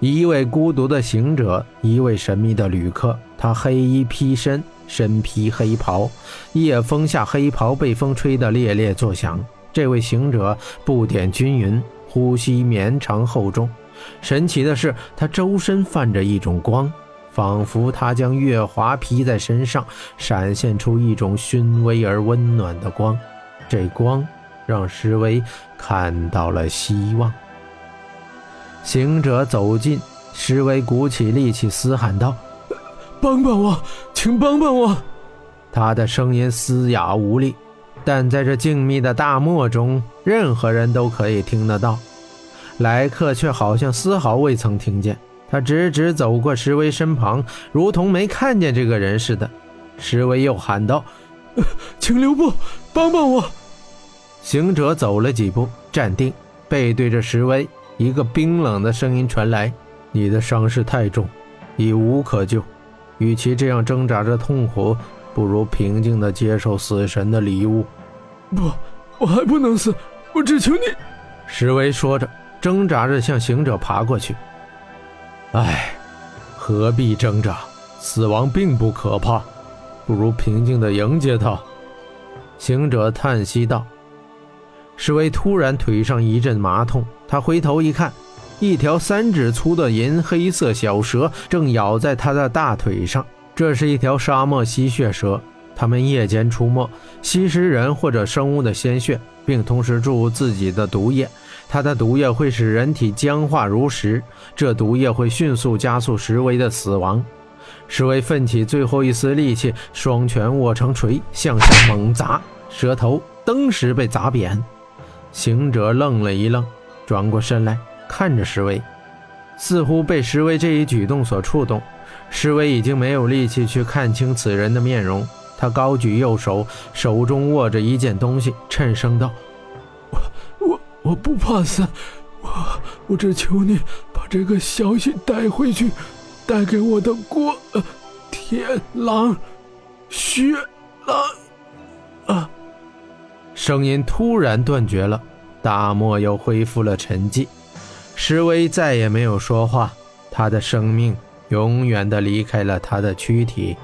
一位孤独的行者，一位神秘的旅客。他黑衣披身，身披黑袍，夜风下黑袍被风吹得猎猎作响。这位行者不点均匀，呼吸绵长厚重。神奇的是，他周身泛着一种光，仿佛他将月华披在身上，闪现出一种熏微而温暖的光。这光让石威看到了希望。行者走近，石威鼓起力气嘶喊道：“帮帮我，请帮帮我！”他的声音嘶哑无力，但在这静谧的大漠中，任何人都可以听得到。来客却好像丝毫未曾听见，他直直走过石威身旁，如同没看见这个人似的。石威又喊道：“请留步，帮帮我！”行者走了几步，站定，背对着石威。一个冰冷的声音传来：“你的伤势太重，已无可救。与其这样挣扎着痛苦，不如平静地接受死神的礼物。”“不，我还不能死，我只求你。”石威说着，挣扎着向行者爬过去。“唉，何必挣扎？死亡并不可怕，不如平静地迎接它。”行者叹息道。石威突然腿上一阵麻痛，他回头一看，一条三指粗的银黑色小蛇正咬在他的大腿上。这是一条沙漠吸血蛇，它们夜间出没，吸食人或者生物的鲜血，并同时注入自己的毒液。它的毒液会使人体僵化如石，这毒液会迅速加速石威的死亡。石威奋起最后一丝力气，双拳握成锤，向下猛砸，蛇头登时被砸扁。行者愣了一愣，转过身来看着石威，似乎被石威这一举动所触动。石威已经没有力气去看清此人的面容，他高举右手，手中握着一件东西，沉声道：“我我我不怕死，我我只求你把这个消息带回去，带给我的国天狼血狼。”声音突然断绝了，大漠又恢复了沉寂。石威再也没有说话，他的生命永远的离开了他的躯体，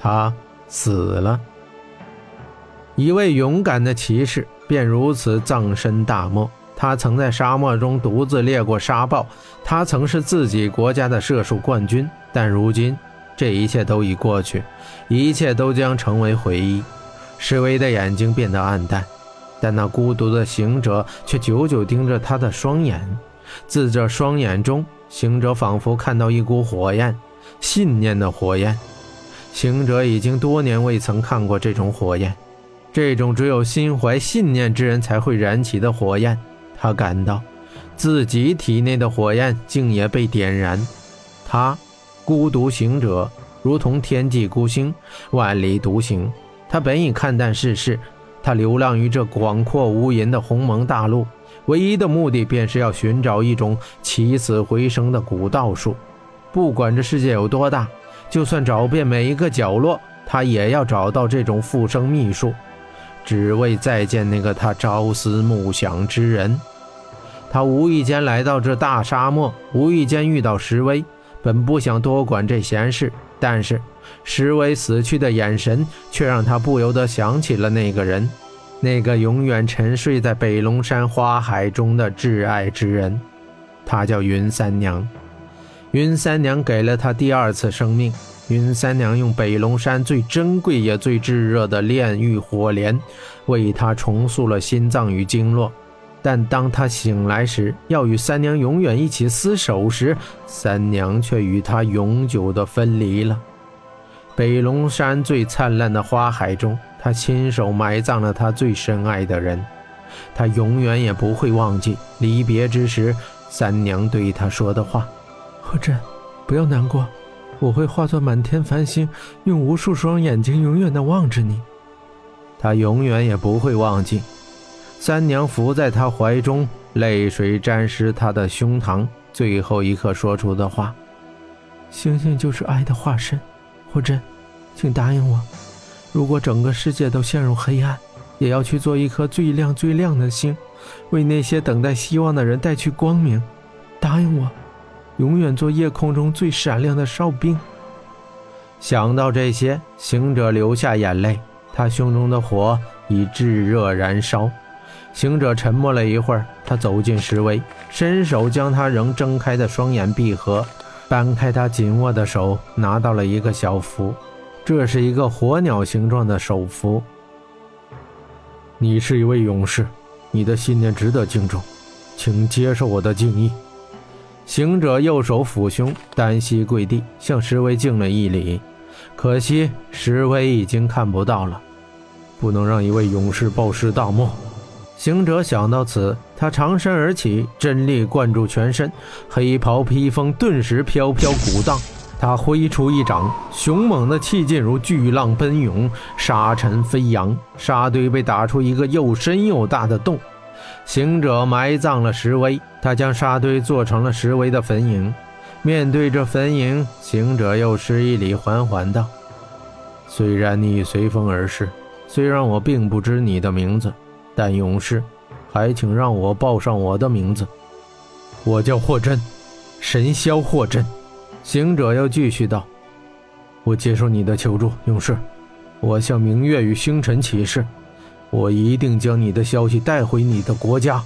他死了。一位勇敢的骑士便如此葬身大漠。他曾在沙漠中独自猎过沙豹，他曾是自己国家的射术冠军。但如今，这一切都已过去，一切都将成为回忆。石威的眼睛变得暗淡，但那孤独的行者却久久盯着他的双眼。自这双眼中，行者仿佛看到一股火焰，信念的火焰。行者已经多年未曾看过这种火焰，这种只有心怀信念之人才会燃起的火焰。他感到自己体内的火焰竟也被点燃。他，孤独行者，如同天际孤星，万里独行。他本已看淡世事，他流浪于这广阔无垠的鸿蒙大陆，唯一的目的便是要寻找一种起死回生的古道术。不管这世界有多大，就算找遍每一个角落，他也要找到这种复生秘术，只为再见那个他朝思暮想之人。他无意间来到这大沙漠，无意间遇到石威，本不想多管这闲事，但是。石伟死去的眼神，却让他不由得想起了那个人，那个永远沉睡在北龙山花海中的挚爱之人。他叫云三娘。云三娘给了他第二次生命。云三娘用北龙山最珍贵也最炙热的炼狱火莲，为他重塑了心脏与经络。但当他醒来时，要与三娘永远一起厮守时，三娘却与他永久的分离了。北龙山最灿烂的花海中，他亲手埋葬了他最深爱的人。他永远也不会忘记离别之时，三娘对他说的话：“何震，不要难过，我会化作满天繁星，用无数双眼睛永远的望着你。”他永远也不会忘记。三娘伏在他怀中，泪水沾湿他的胸膛，最后一刻说出的话：“星星就是爱的化身。”霍真，请答应我，如果整个世界都陷入黑暗，也要去做一颗最亮最亮的星，为那些等待希望的人带去光明。答应我。永远做夜空中最闪亮的哨兵。想到这些，行者流下眼泪，他胸中的火已炙热燃烧。行者沉默了一会儿，他走近石威，伸手将他仍睁开的双眼闭合，掰开他紧握的手，拿到了一个小符，这是一个火鸟形状的手符。你是一位勇士，你的信念值得敬重，请接受我的敬意。行者右手抚胸，单膝跪地，向石威敬了一礼。可惜石威已经看不到了，不能让一位勇士暴尸大漠。行者想到此，他长身而起，真力灌注全身，黑袍披风顿时飘飘鼓荡。他挥出一掌，凶猛的气劲如巨浪奔涌，沙尘飞扬，沙堆被打出一个又深又大的洞。行者埋葬了石威，他将沙堆做成了石威的坟茔。面对着坟茔，行者又施一礼，缓缓道：“虽然你随风而逝，虽然我并不知你的名字。”但勇士，还请让我报上我的名字。我叫霍真，神霄霍真。行者又继续道：“我接受你的求助，勇士。我向明月与星辰起誓，我一定将你的消息带回你的国家。”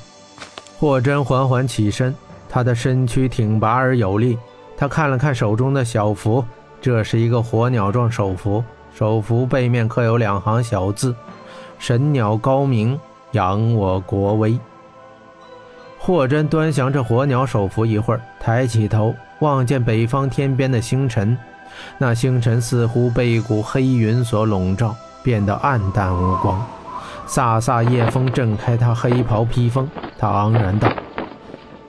霍真缓缓起身，他的身躯挺拔而有力。他看了看手中的小符，这是一个火鸟状手符，手符背面刻有两行小字：“神鸟高明。”扬我国威。霍真端详着火鸟手符一会儿，抬起头望见北方天边的星辰，那星辰似乎被一股黑云所笼罩，变得暗淡无光。飒飒夜风震开他黑袍披风，他昂然道：“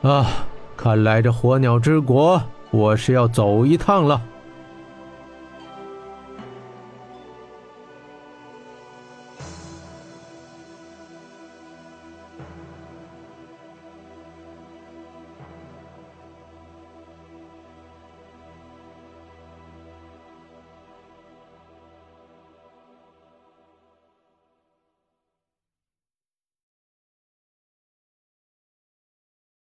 啊，看来这火鸟之国，我是要走一趟了。”